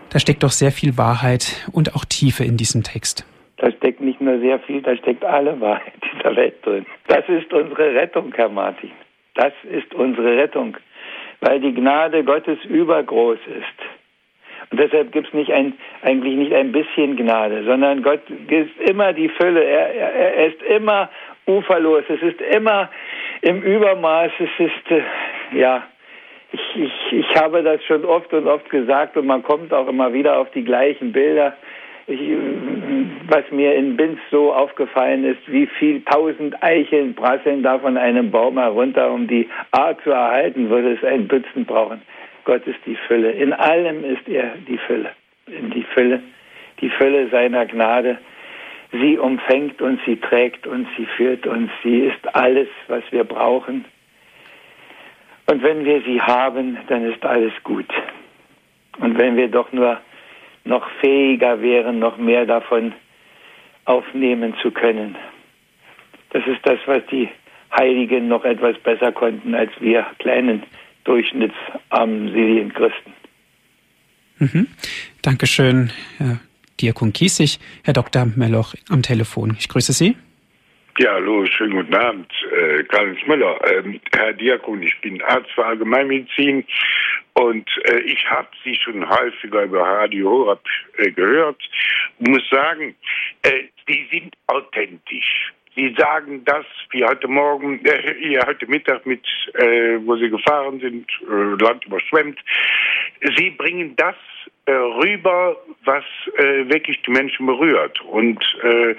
Da steckt doch sehr viel Wahrheit und auch Tiefe in diesem Text. Da steckt nicht nur sehr viel, da steckt alle Wahrheit dieser Welt drin. Das ist unsere Rettung, Herr Martin. Das ist unsere Rettung, weil die Gnade Gottes übergroß ist. Und deshalb gibt es nicht ein, eigentlich nicht ein bisschen Gnade, sondern Gott ist immer die Fülle. Er, er, er ist immer uferlos. Es ist immer im Übermaß. Es ist, äh, ja, ich, ich, ich habe das schon oft und oft gesagt und man kommt auch immer wieder auf die gleichen Bilder. Ich, was mir in Binz so aufgefallen ist, wie viel tausend Eicheln prasseln da von einem Baum herunter, um die Art zu erhalten, würde es ein Dutzend brauchen. Gott ist die Fülle. In allem ist er die Fülle. In die Fülle, die Fülle seiner Gnade. Sie umfängt uns, sie trägt uns, sie führt uns, sie ist alles, was wir brauchen. Und wenn wir sie haben, dann ist alles gut. Und wenn wir doch nur noch fähiger wären, noch mehr davon aufnehmen zu können. Das ist das, was die Heiligen noch etwas besser konnten als wir kleinen durchschnittsarmen Syrienchristen. Mhm. Dankeschön, Herr Diakon Kiesig, Herr Dr. Melloch am Telefon. Ich grüße Sie. Ja, hallo, schönen guten Abend. Äh, Karl Müller. Ähm, Herr Diakon, ich bin Arzt für Allgemeinmedizin und äh, ich habe Sie schon häufiger über Radio Horab äh, gehört und muss sagen, äh, die sind authentisch. Sie sagen das, wie heute Morgen, äh, heute Mittag mit, äh, wo Sie gefahren sind, äh, Land überschwemmt. Sie bringen das äh, rüber, was äh, wirklich die Menschen berührt. Und äh,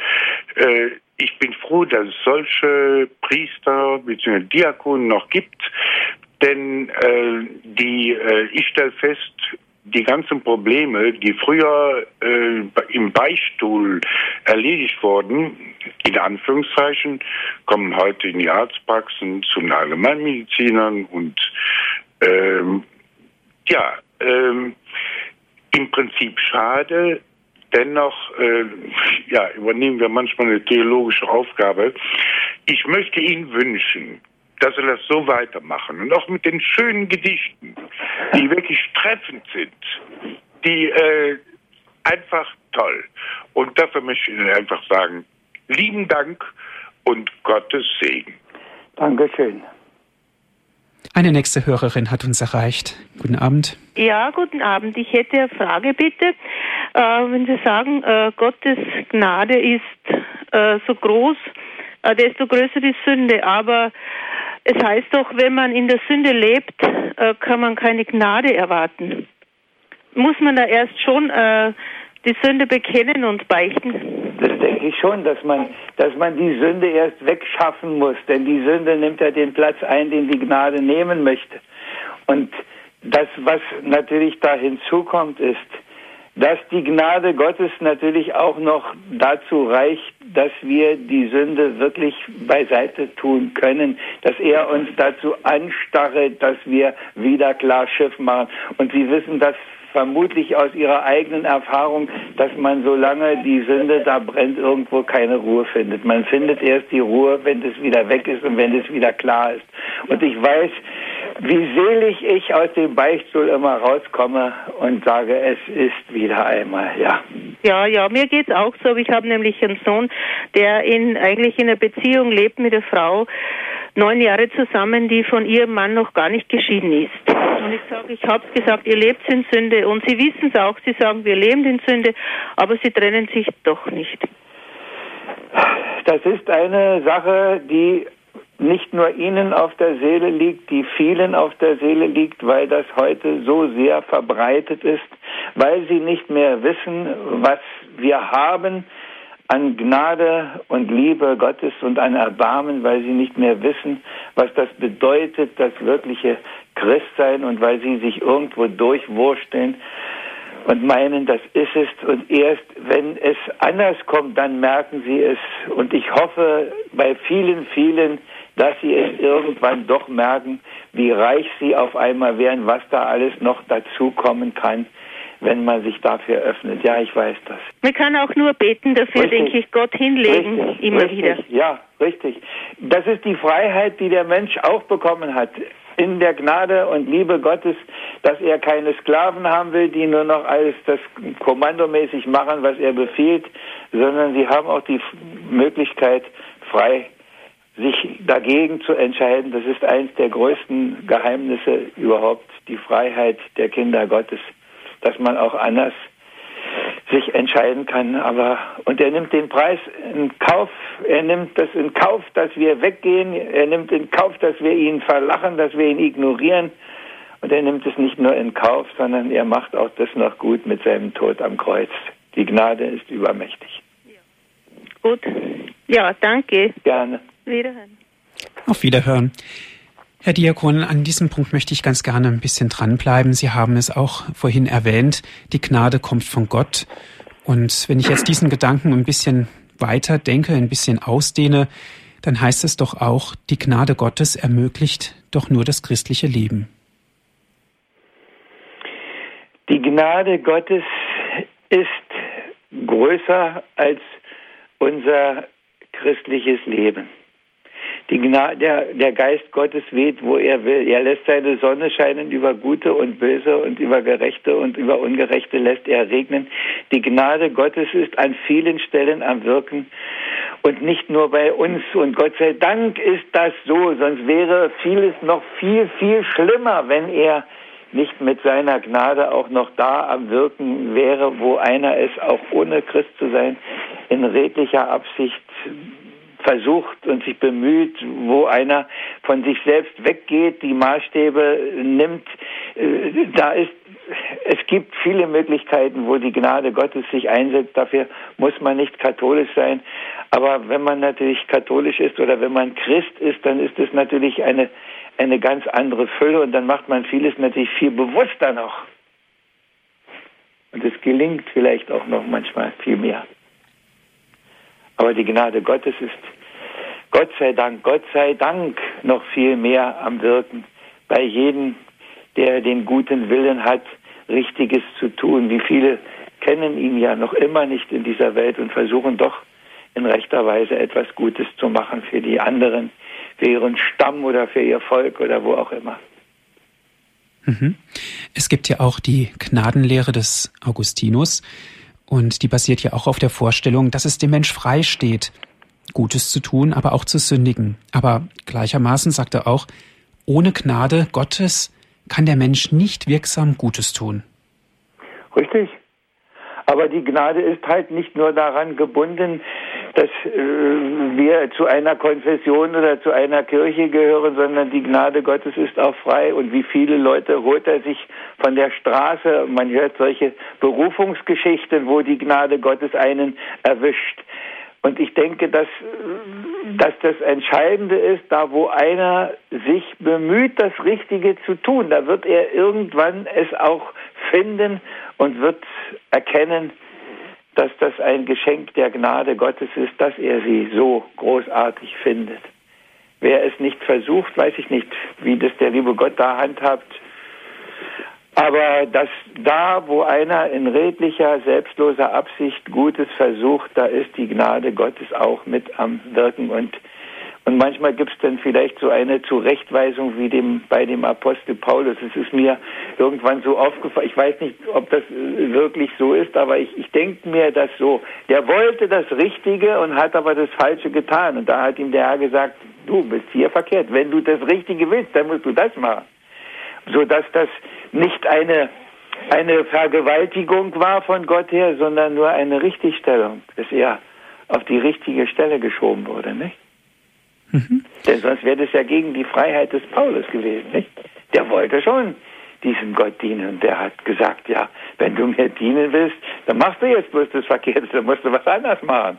äh, ich bin froh, dass es solche Priester bzw. Diakonen noch gibt, denn äh, die, äh, ich stelle fest, die ganzen Probleme, die früher äh, im Beistuhl erledigt wurden, in Anführungszeichen, kommen heute in die Arztpraxen zu den Allgemeinmedizinern und ähm, ja, ähm, im Prinzip schade. Dennoch äh, ja, übernehmen wir manchmal eine theologische Aufgabe. Ich möchte Ihnen wünschen, dass wir das so weitermachen und auch mit den schönen Gedichten, die wirklich treffend sind, die äh, einfach toll. Und dafür möchte ich Ihnen einfach sagen, lieben Dank und Gottes Segen. Dankeschön. Eine nächste Hörerin hat uns erreicht. Guten Abend. Ja, guten Abend. Ich hätte eine Frage bitte. Äh, wenn Sie sagen, äh, Gottes Gnade ist äh, so groß, äh, desto größer die Sünde. Aber es heißt doch, wenn man in der Sünde lebt, äh, kann man keine Gnade erwarten. Muss man da erst schon äh, die Sünde bekennen und beichten? Das denke ich schon, dass man, dass man die Sünde erst wegschaffen muss, denn die Sünde nimmt ja den Platz ein, den die Gnade nehmen möchte. Und das, was natürlich da hinzukommt, ist, dass die Gnade Gottes natürlich auch noch dazu reicht, dass wir die Sünde wirklich beiseite tun können, dass er uns dazu anstarret, dass wir wieder klar Schiff machen. Und Sie wissen das vermutlich aus ihrer eigenen Erfahrung, dass man solange die Sünde da brennt, irgendwo keine Ruhe findet. Man findet erst die Ruhe, wenn es wieder weg ist und wenn es wieder klar ist. Und ich weiß, wie selig ich aus dem Beichtstuhl immer rauskomme und sage, es ist wieder einmal, ja. Ja, ja, mir geht's auch so. Ich habe nämlich einen Sohn, der in eigentlich in einer Beziehung lebt mit der Frau, neun Jahre zusammen, die von ihrem Mann noch gar nicht geschieden ist. Und ich sage, ich habe gesagt, ihr lebt in Sünde und sie wissen es auch. Sie sagen, wir leben in Sünde, aber sie trennen sich doch nicht. Das ist eine Sache, die nicht nur Ihnen auf der Seele liegt, die vielen auf der Seele liegt, weil das heute so sehr verbreitet ist, weil sie nicht mehr wissen, was wir haben, an Gnade und Liebe Gottes und an Erbarmen, weil sie nicht mehr wissen, was das bedeutet, das wirkliche Christsein und weil sie sich irgendwo durchwursteln und meinen, das ist es. Und erst wenn es anders kommt, dann merken sie es. Und ich hoffe bei vielen, vielen, dass sie es irgendwann doch merken, wie reich sie auf einmal wären, was da alles noch dazukommen kann wenn man sich dafür öffnet. Ja, ich weiß das. Man kann auch nur beten dafür, richtig. denke ich, Gott hinlegen, richtig. immer richtig. wieder. Ja, richtig. Das ist die Freiheit, die der Mensch auch bekommen hat. In der Gnade und Liebe Gottes, dass er keine Sklaven haben will, die nur noch alles das kommandomäßig machen, was er befiehlt, sondern sie haben auch die Möglichkeit, frei sich dagegen zu entscheiden. Das ist eines der größten Geheimnisse überhaupt, die Freiheit der Kinder Gottes dass man auch anders sich entscheiden kann. Aber und er nimmt den Preis in Kauf. Er nimmt das in Kauf, dass wir weggehen. Er nimmt in Kauf, dass wir ihn verlachen, dass wir ihn ignorieren. Und er nimmt es nicht nur in Kauf, sondern er macht auch das noch gut mit seinem Tod am Kreuz. Die Gnade ist übermächtig. Ja. Gut. Ja, danke. Gerne. Wiederhören. Auf Wiederhören. Herr Diakon, an diesem Punkt möchte ich ganz gerne ein bisschen dranbleiben. Sie haben es auch vorhin erwähnt, die Gnade kommt von Gott. Und wenn ich jetzt diesen Gedanken ein bisschen weiter denke, ein bisschen ausdehne, dann heißt es doch auch, die Gnade Gottes ermöglicht doch nur das christliche Leben. Die Gnade Gottes ist größer als unser christliches Leben. Die Gnade, der, der Geist Gottes weht, wo er will. Er lässt seine Sonne scheinen über Gute und Böse und über Gerechte und über Ungerechte lässt er regnen. Die Gnade Gottes ist an vielen Stellen am Wirken und nicht nur bei uns. Und Gott sei Dank ist das so, sonst wäre vieles noch viel, viel schlimmer, wenn er nicht mit seiner Gnade auch noch da am Wirken wäre, wo einer es auch ohne Christ zu sein in redlicher Absicht versucht und sich bemüht, wo einer von sich selbst weggeht, die Maßstäbe nimmt, äh, da ist es gibt viele Möglichkeiten, wo die Gnade Gottes sich einsetzt. Dafür muss man nicht katholisch sein. Aber wenn man natürlich katholisch ist oder wenn man Christ ist, dann ist es natürlich eine, eine ganz andere Fülle und dann macht man vieles natürlich viel bewusster noch. Und es gelingt vielleicht auch noch manchmal viel mehr. Aber die Gnade Gottes ist Gott sei Dank, Gott sei Dank noch viel mehr am Wirken bei jedem, der den guten Willen hat, Richtiges zu tun. Wie viele kennen ihn ja noch immer nicht in dieser Welt und versuchen doch in rechter Weise etwas Gutes zu machen für die anderen, für ihren Stamm oder für ihr Volk oder wo auch immer. Mhm. Es gibt ja auch die Gnadenlehre des Augustinus und die basiert ja auch auf der Vorstellung, dass es dem Mensch frei steht, Gutes zu tun, aber auch zu sündigen. Aber gleichermaßen sagt er auch, ohne Gnade Gottes kann der Mensch nicht wirksam Gutes tun. Richtig. Aber die Gnade ist halt nicht nur daran gebunden, dass äh, wir zu einer Konfession oder zu einer Kirche gehören, sondern die Gnade Gottes ist auch frei. Und wie viele Leute holt er sich von der Straße? Man hört solche Berufungsgeschichten, wo die Gnade Gottes einen erwischt. Und ich denke, dass, dass das Entscheidende ist, da wo einer sich bemüht, das Richtige zu tun, da wird er irgendwann es auch finden und wird erkennen, dass das ein Geschenk der Gnade Gottes ist, dass er sie so großartig findet. Wer es nicht versucht, weiß ich nicht, wie das der liebe Gott da handhabt, aber dass da, wo einer in redlicher, selbstloser Absicht Gutes versucht, da ist die Gnade Gottes auch mit am Wirken und und manchmal gibt es dann vielleicht so eine Zurechtweisung wie dem bei dem Apostel Paulus. Es ist mir irgendwann so aufgefallen. Ich weiß nicht, ob das wirklich so ist, aber ich, ich denke mir das so. Der wollte das Richtige und hat aber das Falsche getan. Und da hat ihm der Herr gesagt, du bist hier verkehrt. Wenn du das Richtige willst, dann musst du das machen. So dass das nicht eine, eine Vergewaltigung war von Gott her, sondern nur eine Richtigstellung, dass er auf die richtige Stelle geschoben wurde, nicht? Mhm. Denn sonst wäre das ja gegen die Freiheit des Paulus gewesen, nicht? Der wollte schon diesem Gott dienen und der hat gesagt, ja, wenn du mir dienen willst, dann machst du jetzt bloß das Verkehrte, dann musst du was anderes machen.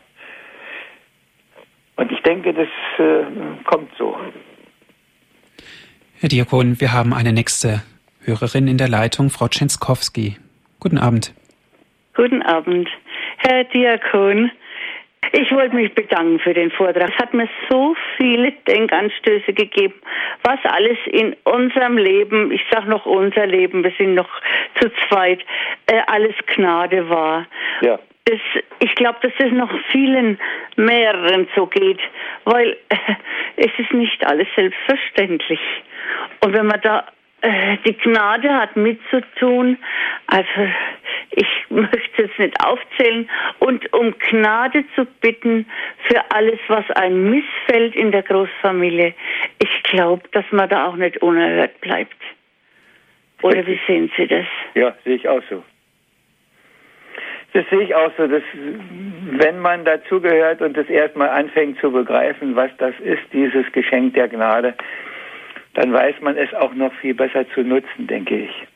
Und ich denke, das äh, kommt so. Herr Diakon, wir haben eine nächste Hörerin in der Leitung, Frau Tschenskowski. Guten Abend. Guten Abend, Herr Diakon. Ich wollte mich bedanken für den Vortrag. Es hat mir so viele Denkanstöße gegeben, was alles in unserem Leben, ich sage noch unser Leben, wir sind noch zu zweit, äh, alles Gnade war. Ja. Das, ich glaube, dass das noch vielen mehreren so geht, weil äh, es ist nicht alles selbstverständlich. Und wenn man da die Gnade hat mitzutun. Also ich möchte es nicht aufzählen. Und um Gnade zu bitten für alles, was ein missfällt in der Großfamilie. Ich glaube, dass man da auch nicht unerhört bleibt. Oder wie sehen Sie das? Ja, sehe ich auch so. Das sehe ich auch so, dass wenn man dazugehört und das erstmal anfängt zu begreifen, was das ist, dieses Geschenk der Gnade, dann weiß man es auch noch viel besser zu nutzen, denke ich.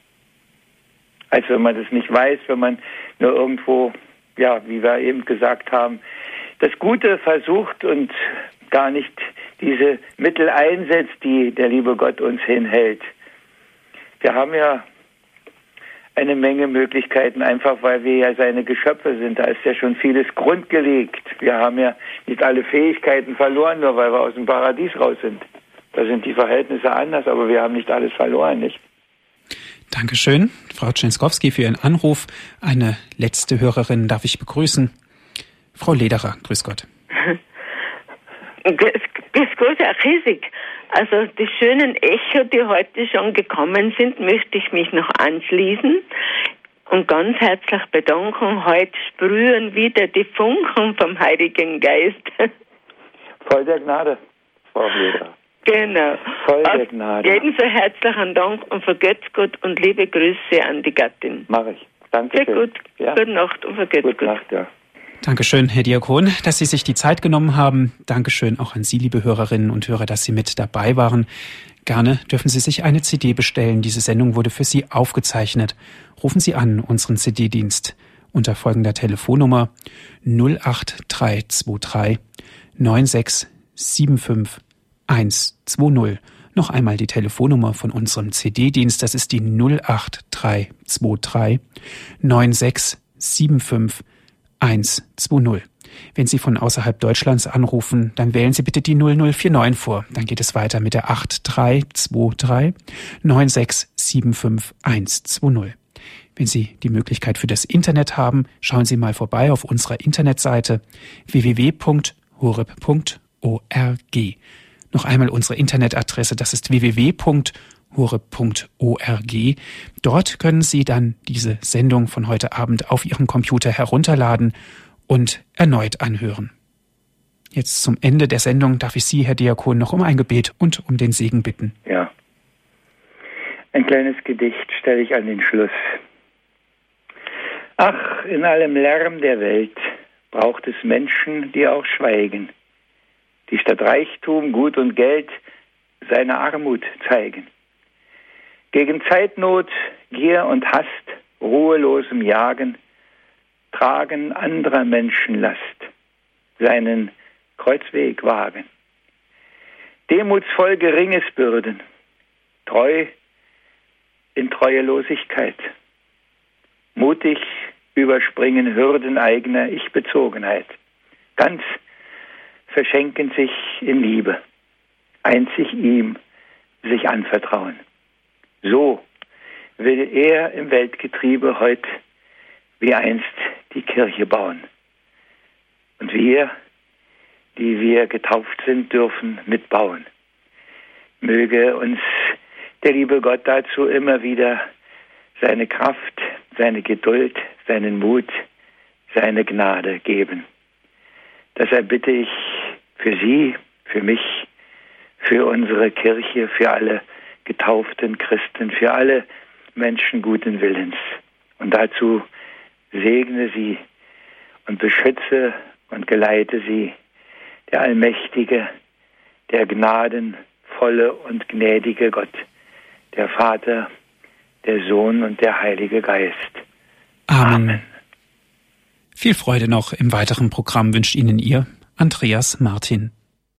Als wenn man das nicht weiß, wenn man nur irgendwo, ja, wie wir eben gesagt haben, das Gute versucht und gar nicht diese Mittel einsetzt, die der liebe Gott uns hinhält. Wir haben ja eine Menge Möglichkeiten, einfach weil wir ja seine Geschöpfe sind. Da ist ja schon vieles grundgelegt. Wir haben ja nicht alle Fähigkeiten verloren, nur weil wir aus dem Paradies raus sind. Da sind die Verhältnisse anders, aber wir haben nicht alles verloren, nicht? Dankeschön, Frau Tschenskowski, für Ihren Anruf. Eine letzte Hörerin darf ich begrüßen. Frau Lederer, grüß Gott. grüß Gott, Herr Riesig. Also die schönen Echo, die heute schon gekommen sind, möchte ich mich noch anschließen und ganz herzlich bedanken. Heute sprühen wieder die Funken vom Heiligen Geist. Voll der Gnade, Frau Lederer. Genau. Voll der Gnade. Ebenso herzlichen Dank und vergesst Gott und liebe Grüße an die Gattin. Mache ich. Danke. Sehr gut. Ja. Gute Nacht und vergesst Gute Gott. Nacht, ja. Dankeschön, Herr Diakon, dass Sie sich die Zeit genommen haben. Dankeschön auch an Sie, liebe Hörerinnen und Hörer, dass Sie mit dabei waren. Gerne dürfen Sie sich eine CD bestellen. Diese Sendung wurde für Sie aufgezeichnet. rufen Sie an unseren CD-Dienst unter folgender Telefonnummer 08323 9675 120. Noch einmal die Telefonnummer von unserem CD-Dienst, das ist die 08323 9675 120. Wenn Sie von außerhalb Deutschlands anrufen, dann wählen Sie bitte die 0049 vor. Dann geht es weiter mit der 8323 9675 120. Wenn Sie die Möglichkeit für das Internet haben, schauen Sie mal vorbei auf unserer Internetseite www.horeb.org. Noch einmal unsere Internetadresse, das ist www.horeb.org. Dort können Sie dann diese Sendung von heute Abend auf Ihrem Computer herunterladen und erneut anhören. Jetzt zum Ende der Sendung darf ich Sie, Herr Diakon, noch um ein Gebet und um den Segen bitten. Ja. Ein kleines Gedicht stelle ich an den Schluss. Ach, in allem Lärm der Welt braucht es Menschen, die auch schweigen, die statt Reichtum, Gut und Geld seine Armut zeigen. Gegen Zeitnot, Gier und Hast, ruhelosem Jagen, Tragen anderer Menschen Last, seinen Kreuzweg wagen. Demutsvoll geringes Bürden, treu in Treuelosigkeit, mutig überspringen Hürden eigener Ich-Bezogenheit, ganz verschenken sich in Liebe, einzig ihm sich anvertrauen. So will er im Weltgetriebe heute wie einst die Kirche bauen. Und wir, die wir getauft sind, dürfen mitbauen. Möge uns der liebe Gott dazu immer wieder seine Kraft, seine Geduld, seinen Mut, seine Gnade geben. Deshalb bitte ich für Sie, für mich, für unsere Kirche, für alle getauften Christen, für alle Menschen guten Willens. Und dazu segne sie und beschütze und geleite sie, der allmächtige, der gnadenvolle und gnädige Gott, der Vater, der Sohn und der Heilige Geist. Amen. Amen. Viel Freude noch im weiteren Programm wünscht Ihnen Ihr Andreas Martin.